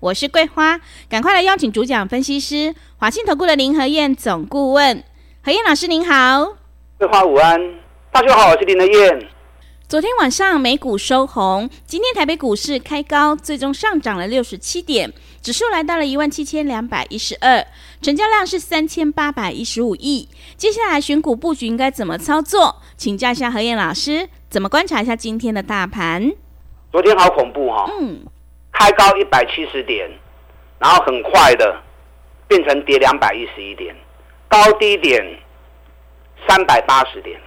我是桂花，赶快来邀请主讲分析师华信投顾的林和燕总顾问，何燕老师您好。桂花午安，大家好，我是林和燕。昨天晚上美股收红，今天台北股市开高，最终上涨了六十七点，指数来到了一万七千两百一十二，成交量是三千八百一十五亿。接下来选股布局应该怎么操作？请教一下何燕老师，怎么观察一下今天的大盘？昨天好恐怖哈、哦，嗯。开高一百七十点，然后很快的变成跌两百一十一点，高低点三百八十点，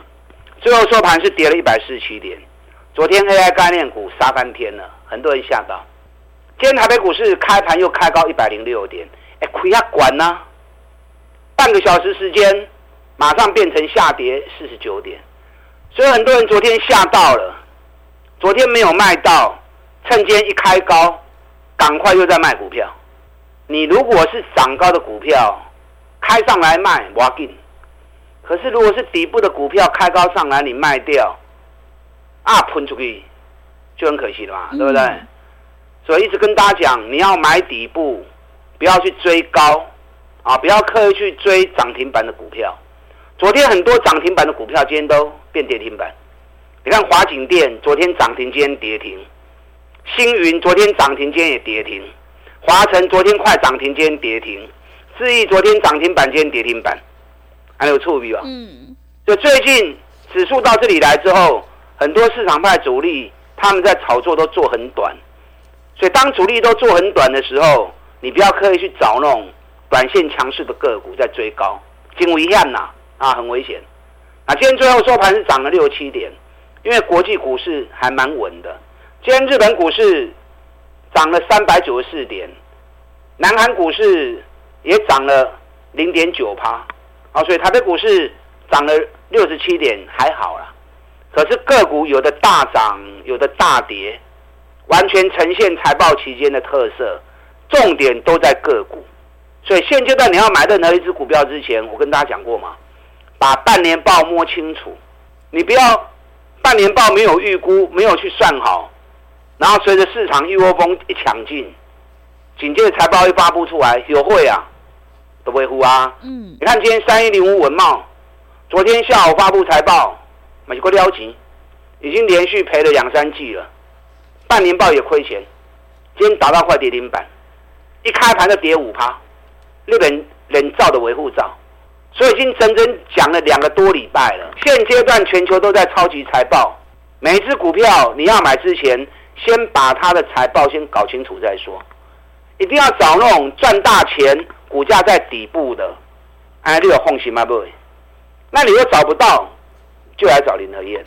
最后收盘是跌了一百四十七点。昨天 AI 概念股杀翻天了，很多人吓到。今天台北股市开盘又开高一百零六点，哎，亏呀管呢？半个小时时间，马上变成下跌四十九点，所以很多人昨天吓到了，昨天没有卖到。趁今天一开高，赶快又在卖股票。你如果是涨高的股票，开上来卖，我要紧。可是如果是底部的股票开高上来，你卖掉，啊，喷出去就很可惜了嘛，对不对？嗯、所以一直跟大家讲，你要买底部，不要去追高，啊，不要刻意去追涨停板的股票。昨天很多涨停板的股票，今天都变跌停板。你看华景电，昨天涨停，今天跌停。星云昨天涨停，今天也跌停；华晨昨天快涨停，今天跌停；智毅昨天涨停板，今天跌停板，还有触笔吧？嗯，就最近指数到这里来之后，很多市场派主力他们在炒作都做很短，所以当主力都做很短的时候，你不要刻意去找那种短线强势的个股在追高，惊为天呐啊，很危险。啊，今天最后收盘是涨了六七点，因为国际股市还蛮稳的。今天日本股市涨了三百九十四点，南韩股市也涨了零点九趴，啊，所以台北股市涨了六十七点，还好啦。可是个股有的大涨，有的大跌，完全呈现财报期间的特色，重点都在个股。所以现阶段你要买任何一只股票之前，我跟大家讲过嘛，把半年报摸清楚，你不要半年报没有预估，没有去算好。然后随着市场一窝蜂一抢进，紧接着财报一发布出来，有会啊，都不会呼啊。嗯，你看今天三一零五文茂，昨天下午发布财报，美国撩级，已经连续赔了两三季了，半年报也亏钱，今天打到快跌停板，一开盘就跌五趴，日本人造的维护罩，所以已经整整讲了两个多礼拜了。现阶段全球都在超级财报，每一只股票你要买之前。先把他的财报先搞清楚再说，一定要找那种赚大钱、股价在底部的，哎，你有放心吗？不，那你又找不到，就来找林和燕。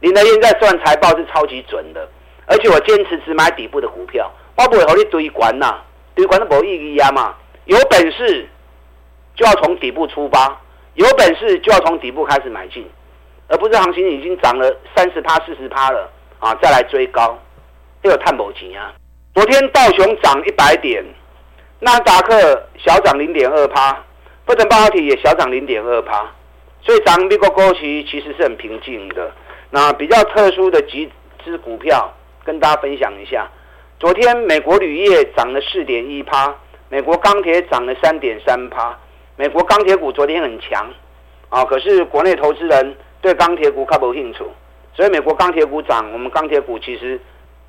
林和燕在算财报是超级准的，而且我坚持只买底部的股票，我不会和你堆关呐，堆关都没意义啊嘛。有本事就要从底部出发，有本事就要从底部开始买进，而不是行情已经涨了三十趴、四十趴了啊，再来追高。又有探某钱啊！昨天道琼涨一百点，纳达克小涨零点二趴，不等半导体也小涨零点二趴，所以涨美国股市其实是很平静的。那比较特殊的几只股票跟大家分享一下：昨天美国铝业涨了四点一趴，美国钢铁涨了三点三趴。美国钢铁股昨天很强啊，可是国内投资人对钢铁股看不清楚，所以美国钢铁股涨，我们钢铁股其实。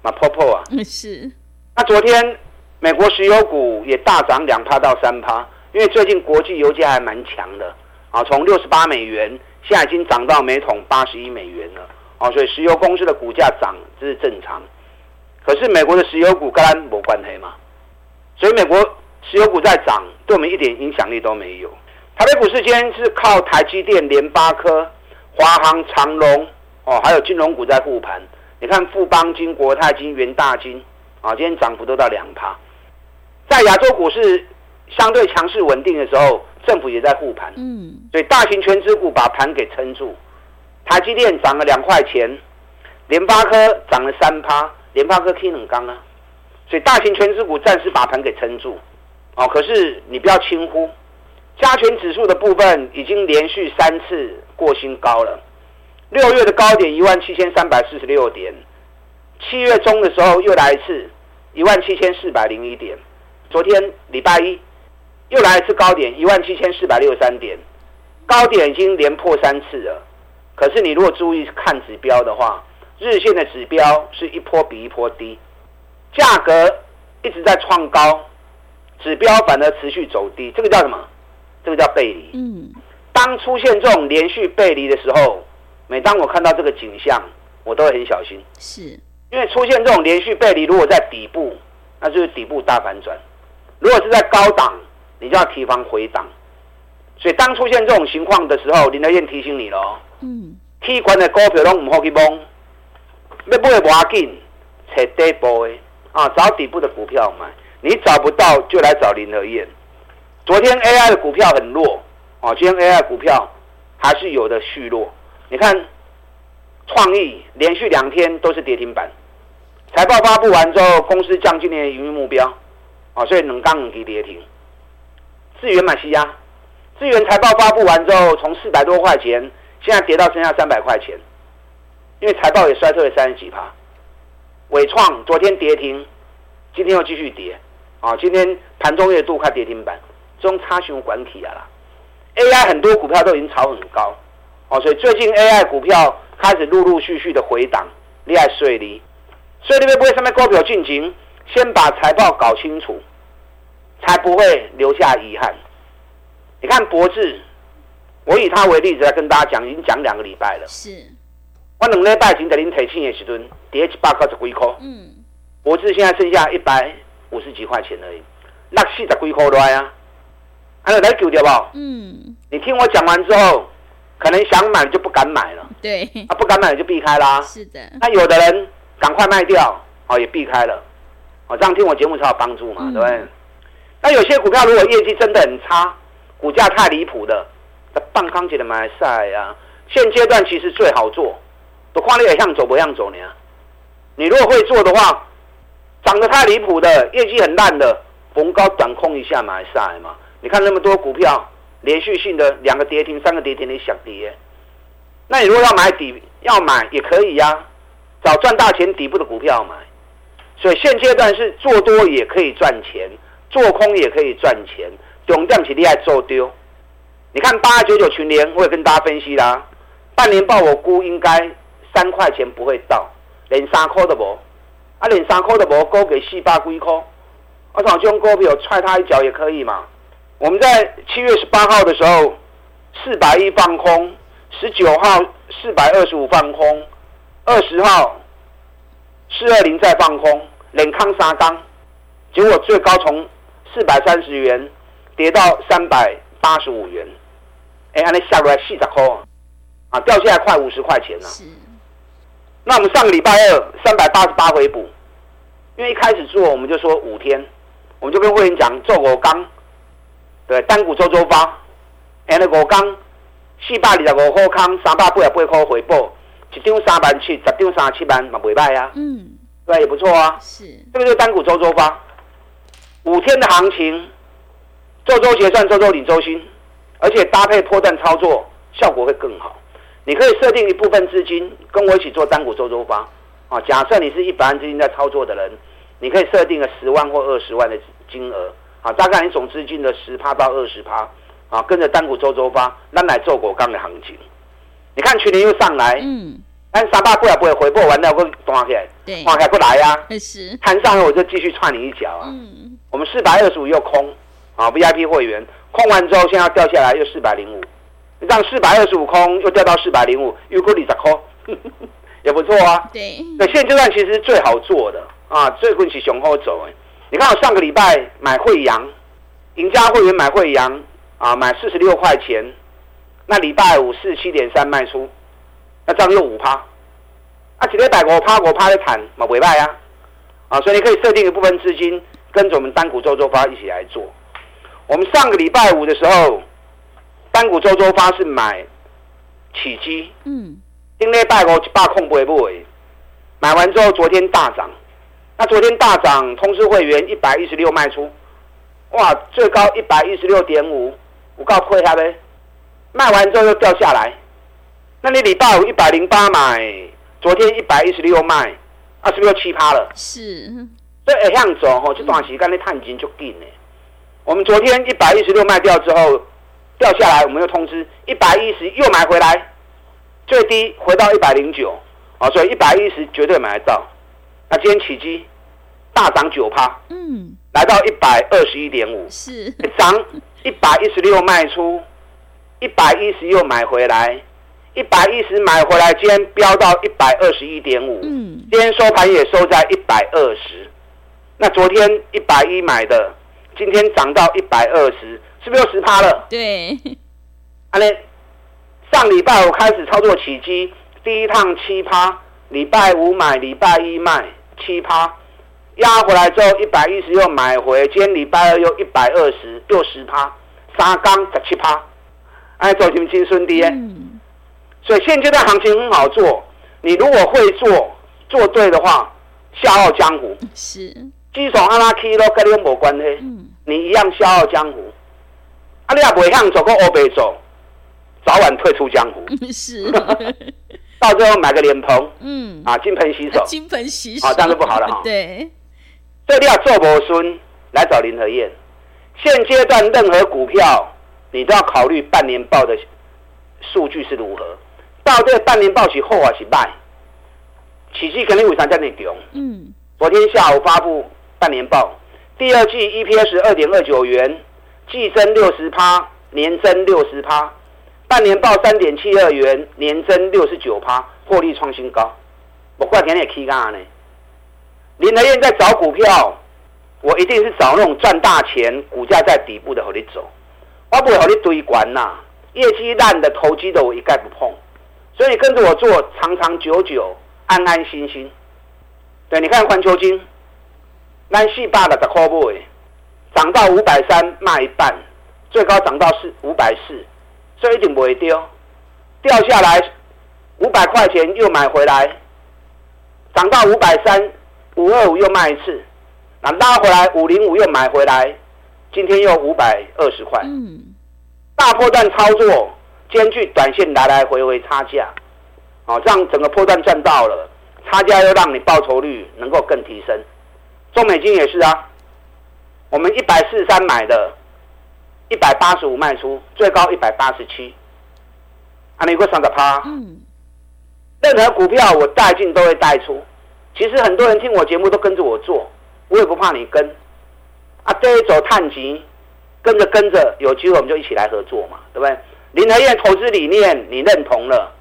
那破破啊！是。那昨天美国石油股也大涨两趴到三趴，因为最近国际油价还蛮强的啊，从六十八美元现在已经涨到每桶八十一美元了啊，所以石油公司的股价涨这是正常。可是美国的石油股跟它没关系嘛，所以美国石油股在涨，对我们一点影响力都没有。台北股市今天是靠台积电、联发科、华航、长隆哦，还有金融股在护盘。你看富邦金、国泰金、元大金，啊，今天涨幅都到两趴。在亚洲股市相对强势稳定的时候，政府也在护盘，嗯，所以大型权值股把盘给撑住。台积电涨了两块钱，联发科涨了三趴，联发科 K 冷刚啊，所以大型权值股暂时把盘给撑住。哦，可是你不要轻忽，加权指数的部分已经连续三次过新高了。六月的高点一万七千三百四十六点，七月中的时候又来一次一万七千四百零一点，昨天礼拜一又来一次高点一万七千四百六十三点，高点已经连破三次了。可是你如果注意看指标的话，日线的指标是一波比一波低，价格一直在创高。指标反而持续走低，这个叫什么？这个叫背离。嗯，当出现这种连续背离的时候，每当我看到这个景象，我都会很小心。是，因为出现这种连续背离，如果在底部，那就是底部大反转；如果是在高档，你就要提防回档。所以当出现这种情况的时候，林德燕提醒你了。嗯，提款的股票都唔好去摸，要买不要紧，找底部的啊，找底部的股票买。你找不到就来找林德燕。昨天 AI 的股票很弱啊，今天 AI 股票还是有的续弱。你看，创意连续两天都是跌停板。财报发布完之后，公司降今年的营运目标啊，所以两刚两跌停。智源买西亚，智源财报发布完之后，从四百多块钱，现在跌到剩下三百块钱，因为财报也衰退了三十几趴。纬创昨天跌停，今天又继续跌。啊，今天盘中月度快跌停板，中差熊管体啊啦，AI 很多股票都已经炒很高，哦，所以最近 AI 股票开始陆陆续续的回档，厉害水利，所以你们不会上面高表进行，先把财报搞清楚，才不会留下遗憾。你看博智，我以他为例子来跟大家讲，已经讲两个礼拜了。是，我两礼拜前在您提醒的时阵，跌一百九十几块，嗯，博智现在剩下一百。五十几块钱而已，那四十几块来啊，还有来救掉不？嗯，你听我讲完之后，可能想买就不敢买了。对，啊，不敢买就避开啦。是的。那有的人赶快卖掉，哦，也避开了。哦，这样听我节目才有帮助嘛，嗯、对不对？那有些股票如果业绩真的很差，股价太离谱的，那半康姐的买赛啊，现阶段其实最好做，都看你也像走不像走呢？你如果会做的话。涨得太离谱的，业绩很烂的，逢高短空一下买下来嘛。你看那么多股票，连续性的两个跌停、三个跌停，你想跌？那你如果要买底，要买也可以呀、找赚大钱底部的股票买。所以现阶段是做多也可以赚钱，做空也可以赚钱。重点是你爱做丢。你看八九九群联，我也跟大家分析啦，半年报我估应该三块钱不会到，连三块都无。啊，连三块都无，高给四百几块，我想这种股票踹他一脚也可以嘛。我们在七月十八号的时候，四百一放空，十九号四百二十五放空，二十号四二零再放空，冷康沙缸，结果最高从四百三十元跌到三百八十五元，哎，安尼下来四十块。啊，掉下来快五十块钱了。那我们上个礼拜二三百八十八回补，因为一开始做我们就说五天，我们就跟会员讲做五缸，对，单股周周发，哎，那五缸四百二十五块康，三百八十八块回报，一张三万七，十张三十七万嘛，袂歹啊，嗯，对，也不错啊，是，这个就是单股周周发，五天的行情，周周结算，周周领周薪，而且搭配波段操作，效果会更好。你可以设定一部分资金跟我一起做单股周周发，啊，假设你是一百万资金在操作的人，你可以设定个十万或二十万的金额，啊，大概你总资金的十趴到二十趴，啊，跟着单股周周发，那来做果钢的行情。你看去年又上来，嗯，但三八不了不会回报完了会断起来，对，断开不来呀，是，弹上来我就继续踹你一脚啊，嗯，我们四百二十五又空，啊，VIP 会员空完之后，现在要掉下来又四百零五。让四百二十五空又掉到四百零五，又过二十空，也不错啊。对，那现阶段其实最好做的啊，最近是雄厚走哎。你看我上个礼拜买惠阳，赢家会员买惠阳啊，买四十六块钱，那礼拜五四十七点三卖出，那这样又五趴，啊，几个百五趴五趴的谈嘛尾拜啊，啊，所以你可以设定一部分资金跟着我们单股周周发一起来做。我们上个礼拜五的时候，单股周周发是买起基，嗯，今天拜五一百空不会不会，买完之后昨天大涨，那昨天大涨，通知会员一百一十六卖出，哇，最高一百一十六点五，我告诉他呗，卖完之后又掉下来，那你礼拜五一百零八买，昨天一百一十六卖，啊，是不是又七趴了？是，所以这样走吼，这段时间你探金就紧呢。我们昨天一百一十六卖掉之后掉下来，我们又通知一百一十又买回来，最低回到一百零九啊，所以一百一十绝对买得到。那今天起基大涨九趴，嗯，来到一百二十一点五，是涨一百一十六卖出，一百一十又买回来，一百一十买回来，今天飙到一百二十一点五，嗯，今天收盘也收在一百二十。那昨天一百一买的。今天涨到一百二十，是不是又十趴了？对。啊，那上礼拜五开始操作起基，第一趟七趴，礼拜五买，礼拜一卖七趴，压回来之后一百一十又买回，今天礼拜二又一百二十，六十趴，三缸十七趴，哎，走进金顺跌。嗯。所以现阶段行情很好做，你如果会做，做对的话，笑傲江湖。是。基础阿拉 K 都跟你没关系，嗯、你一样笑傲江湖。啊，你也不会向走过欧北走，早晚退出江湖。是，到最后买个脸盆，嗯，啊，金盆洗手，金盆洗手，啊，这样就不好了哈。对，所以你要做博孙来找林和燕。现阶段任何股票，你都要考虑半年报的数据是如何。到这个半年报是后还是卖？起基肯定为啥在那丢？嗯，昨天下午发布。半年报，第二季 EPS 二点二九元，季增六十趴，年增六十趴。半年报三点七二元，年增六十九趴，获利创新高。我怪天也 K 干呢？林和彦在找股票，我一定是找那种赚大钱、股价在底部的和你走。我不会和你堆管呐，业绩烂的、投机的我一概不碰。所以你跟着我做，长长久久，安安心心。对，你看环球晶。南细霸的的货币，涨到五百三卖一半，最高涨到四五百四，所以一定不会丢。掉下来五百块钱又买回来，涨到五百三五二五又卖一次，那拉回来五零五又买回来，今天又五百二十块。嗯，大波段操作兼具短线来来回回差价，哦，让整个破段赚到了，差价又让你报酬率能够更提升。中美金也是啊，我们一百四十三买的，一百八十五卖出，最高一百八十七，啊，你会上个趴。嗯，任何股票我带进都会带出，其实很多人听我节目都跟着我做，我也不怕你跟。啊，这一走探级，跟着跟着，有机会我们就一起来合作嘛，对不对？林和燕投资理念你认同了，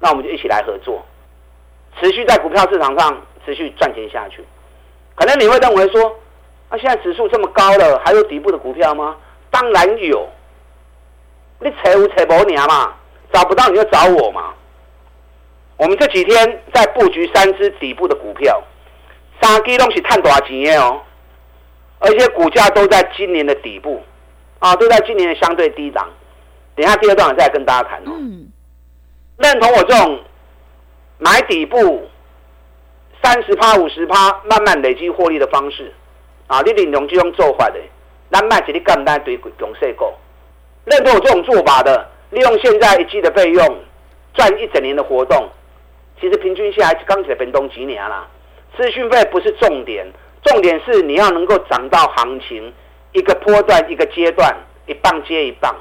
那我们就一起来合作，持续在股票市场上持续赚钱下去。可能你会认为说，啊，现在指数这么高了，还有底部的股票吗？当然有。你找有找无鸟嘛，找不到你就找我嘛。我们这几天在布局三只底部的股票，三支都是探大钱的哦，而且股价都在今年的底部，啊，都在今年的相对低档。等一下第二段我再跟大家谈哦。嗯。认同我这种买底部。三十趴、五十趴，慢慢累积获利的方式，啊，你领用这种做法的，咱卖一啲简单对强势股，认同我这种做法的，利用现在一季的费用赚一整年的活动，其实平均下来刚起来变动几年啦。资讯费不是重点，重点是你要能够涨到行情一个波段一个阶段，一棒接一棒，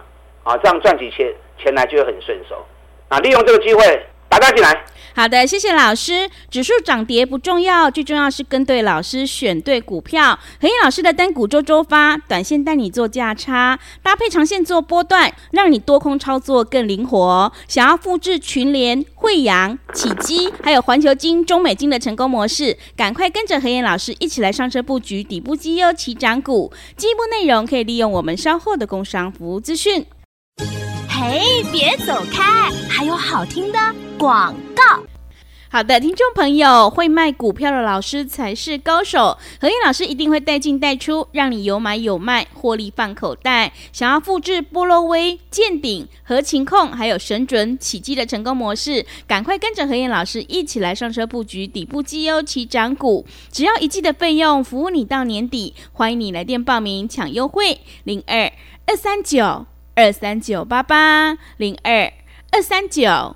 啊，这样赚起钱钱来就会很顺手。啊，利用这个机会，大家进来。好的，谢谢老师。指数涨跌不重要，最重要是跟对老师，选对股票。何燕老师的单股周周发，短线带你做价差，搭配长线做波段，让你多空操作更灵活。想要复制群联、慧洋、启基，还有环球金、中美金的成功模式，赶快跟着何燕老师一起来上车布局底部绩优起涨股。进一步内容可以利用我们稍后的工商服务资讯。嘿，别走开，还有好听的广告。好的，听众朋友，会卖股票的老师才是高手。何燕老师一定会带进带出，让你有买有卖，获利放口袋。想要复制波若威、健鼎、合情控还有神准、启基的成功模式，赶快跟着何燕老师一起来上车布局底部绩优起涨股。只要一季的费用，服务你到年底。欢迎你来电报名抢优惠，零二二三九二三九八八零二二三九。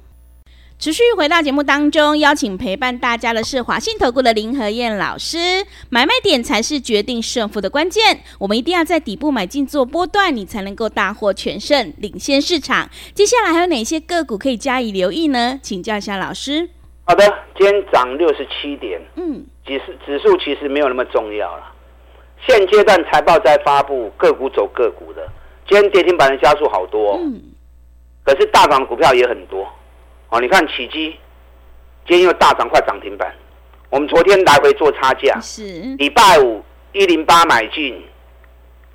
持续回到节目当中，邀请陪伴大家的是华信投顾的林和燕老师。买卖点才是决定胜负的关键，我们一定要在底部买进做波段，你才能够大获全胜，领先市场。接下来还有哪些个股可以加以留意呢？请教一下老师。好的，今天涨六十七点，嗯，指数指数其实没有那么重要了。现阶段财报在发布，个股走个股的。今天跌停板的家数好多，嗯，可是大港的股票也很多。哦，你看起基，今天又大涨，快涨停板。我们昨天来回做差价，是礼拜五一零八买进，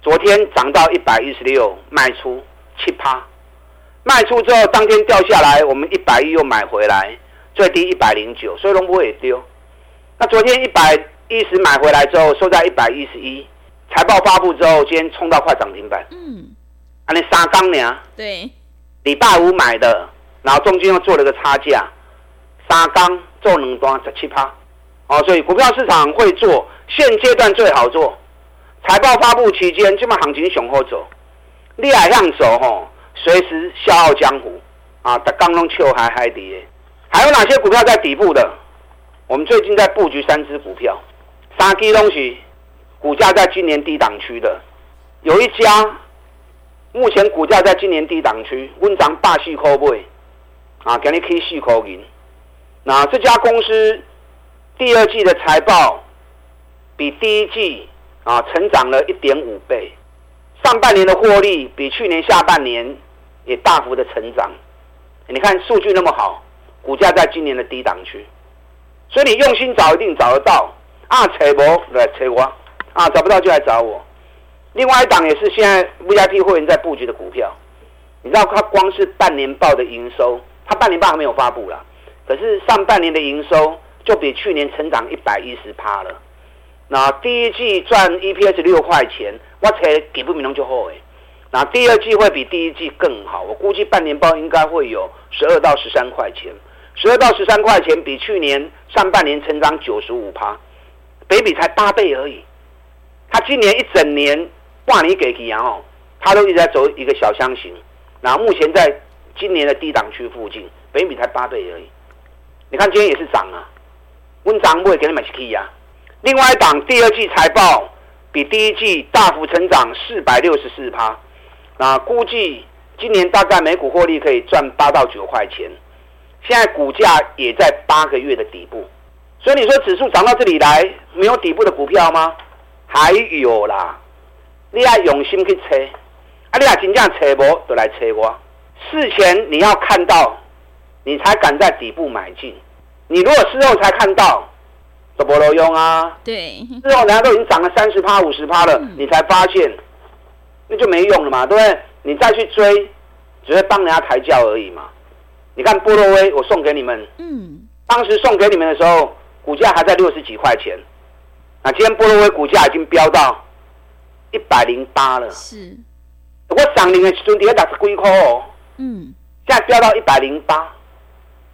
昨天涨到一百一十六卖出七趴，卖出之后当天掉下来，我们一百一又买回来，最低一百零九，所以龙波也丢。那昨天一百一十买回来之后，收在一百一十一，财报发布之后，今天冲到快涨停板。嗯，啊，你三刚呢？对，礼拜五买的。然后中间又做了个差价，三刚做两段十七趴，哦，所以股票市场会做，现阶段最好做。财报发布期间，这么行情雄厚走，你还向走吼，随时笑傲江湖啊！打刚龙秋还海底，还有哪些股票在底部的？我们最近在布局三只股票，三支东西，股价在今年低档区的，有一家目前股价在今年低档区，温涨霸气口味。啊，给你可以细口银。那这家公司第二季的财报比第一季啊成长了一点五倍，上半年的获利比去年下半年也大幅的成长。你看数据那么好，股价在今年的低档区，所以你用心找一定找得到。啊，找不来找我，啊找不到就来找我。另外一档也是现在 VIP 会员在布局的股票，你知道它光是半年报的营收。它半年报还没有发布了，可是上半年的营收就比去年成长一百一十趴了。那第一季赚 EPS 六块钱，我才给不明就好诶。那第二季会比第一季更好，我估计半年报应该会有十二到十三块钱，十二到十三块钱比去年上半年成长九十五趴，北比才八倍而已。他今年一整年挂你给几哦，他都一直在走一个小箱型，然后目前在。今年的低档区附近，北米才八倍而已。你看今天也是涨啊，温涨不会给你买 key 呀。另外一档第二季财报比第一季大幅成长四百六十四趴，那估计今年大概每股获利可以赚八到九块钱。现在股价也在八个月的底部，所以你说指数涨到这里来，没有底部的股票吗？还有啦，你要用心去猜，啊，你要真正猜无，就来猜我。事前你要看到，你才敢在底部买进。你如果事后才看到，都没有用啊。对，事后人家都已经涨了三十趴、五十趴了，嗯、你才发现，那就没用了嘛，对不对？你再去追，只会帮人家抬轿而已嘛。你看波洛威，我送给你们，嗯，当时送给你们的时候，股价还在六十几块钱。那今天波若威股价已经飙到一百零八了。是，我上年的时阵，底下打是几块哦。嗯，现在飙到一百零八，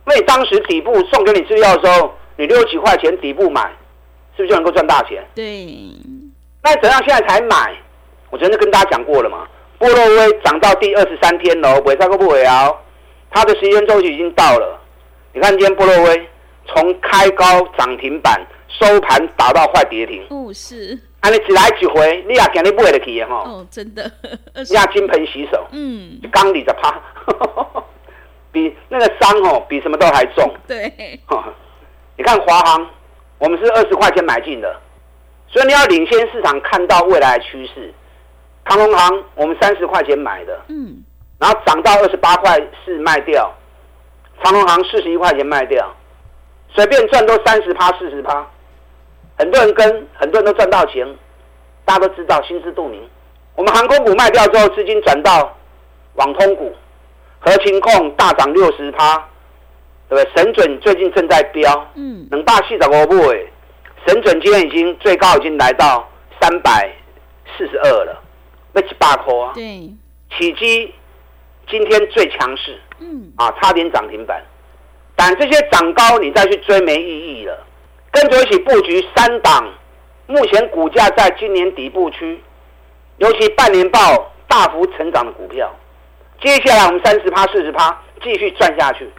那你当时底部送给你资料的时候，你六十几块钱底部买，是不是就能够赚大钱？对。那怎样现在才买？我昨天跟大家讲过了嘛。波洛威涨到第二十三天了，尾三个不尾啊，它的时间周期已经到了。你看今天波洛威从开高涨停板，收盘打到快跌停。不是。啊！你只来几回，你也今日买得起哈？哦，真的，你也金盆洗手，嗯，刚里的趴，比那个伤哦，比什么都还重。对，你看华航，我们是二十块钱买进的，所以你要领先市场看到未来的趋势。长隆行我们三十块钱买的，嗯，然后涨到二十八块四卖掉，长隆行四十一块钱卖掉，随便赚都三十趴四十趴，很多人跟，很多人都赚到钱，大家都知道，心知肚明。我们航空股卖掉之后，资金转到网通股，合情控大涨六十趴，对不对？神准最近正在飙，嗯，能霸气的我不会。神准今天已经最高已经来到三百四十二了。那七八块啊！对，起基今天最强势，嗯，啊，差点涨停板，但这些涨高你再去追没意义了。跟着一起布局三档，目前股价在今年底部区，尤其半年报大幅成长的股票，接下来我们三十趴、四十趴继续赚下去，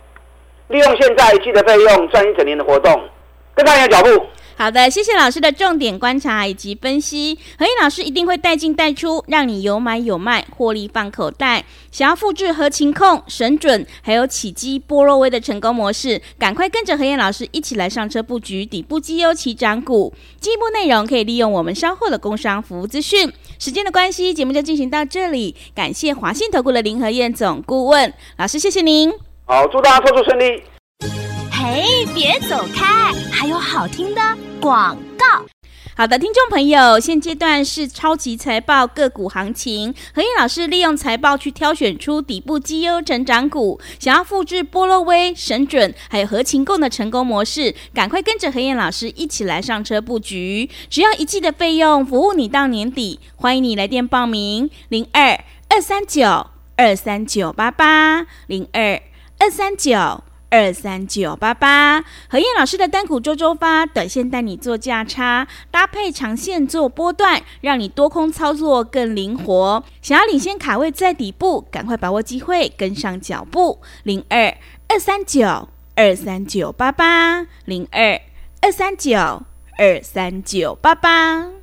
利用现在一季的费用赚一整年的活动，跟上你的脚步。好的，谢谢老师的重点观察以及分析。何燕老师一定会带进带出，让你有买有卖，获利放口袋。想要复制合情控、神准还有起基、波若威的成功模式，赶快跟着何燕老师一起来上车布局底部绩优起涨股。进一步内容可以利用我们稍后的工商服务资讯。时间的关系，节目就进行到这里。感谢华信投顾的林和燕总顾问老师，谢谢您。好，祝大家操作顺利。嘿，别走开，还有好听的广告。好的，听众朋友，现阶段是超级财报个股行情，何燕老师利用财报去挑选出底部绩优成长股，想要复制波若威、神准还有合勤共的成功模式，赶快跟着何燕老师一起来上车布局，只要一季的费用，服务你到年底，欢迎你来电报名：零二二三九二三九八八零二二三九。二三九八八，何燕老师的单股周周发，短线带你做价差，搭配长线做波段，让你多空操作更灵活。想要领先卡位在底部，赶快把握机会，跟上脚步。零二二三九二三九八八，零二二三九二三九八八。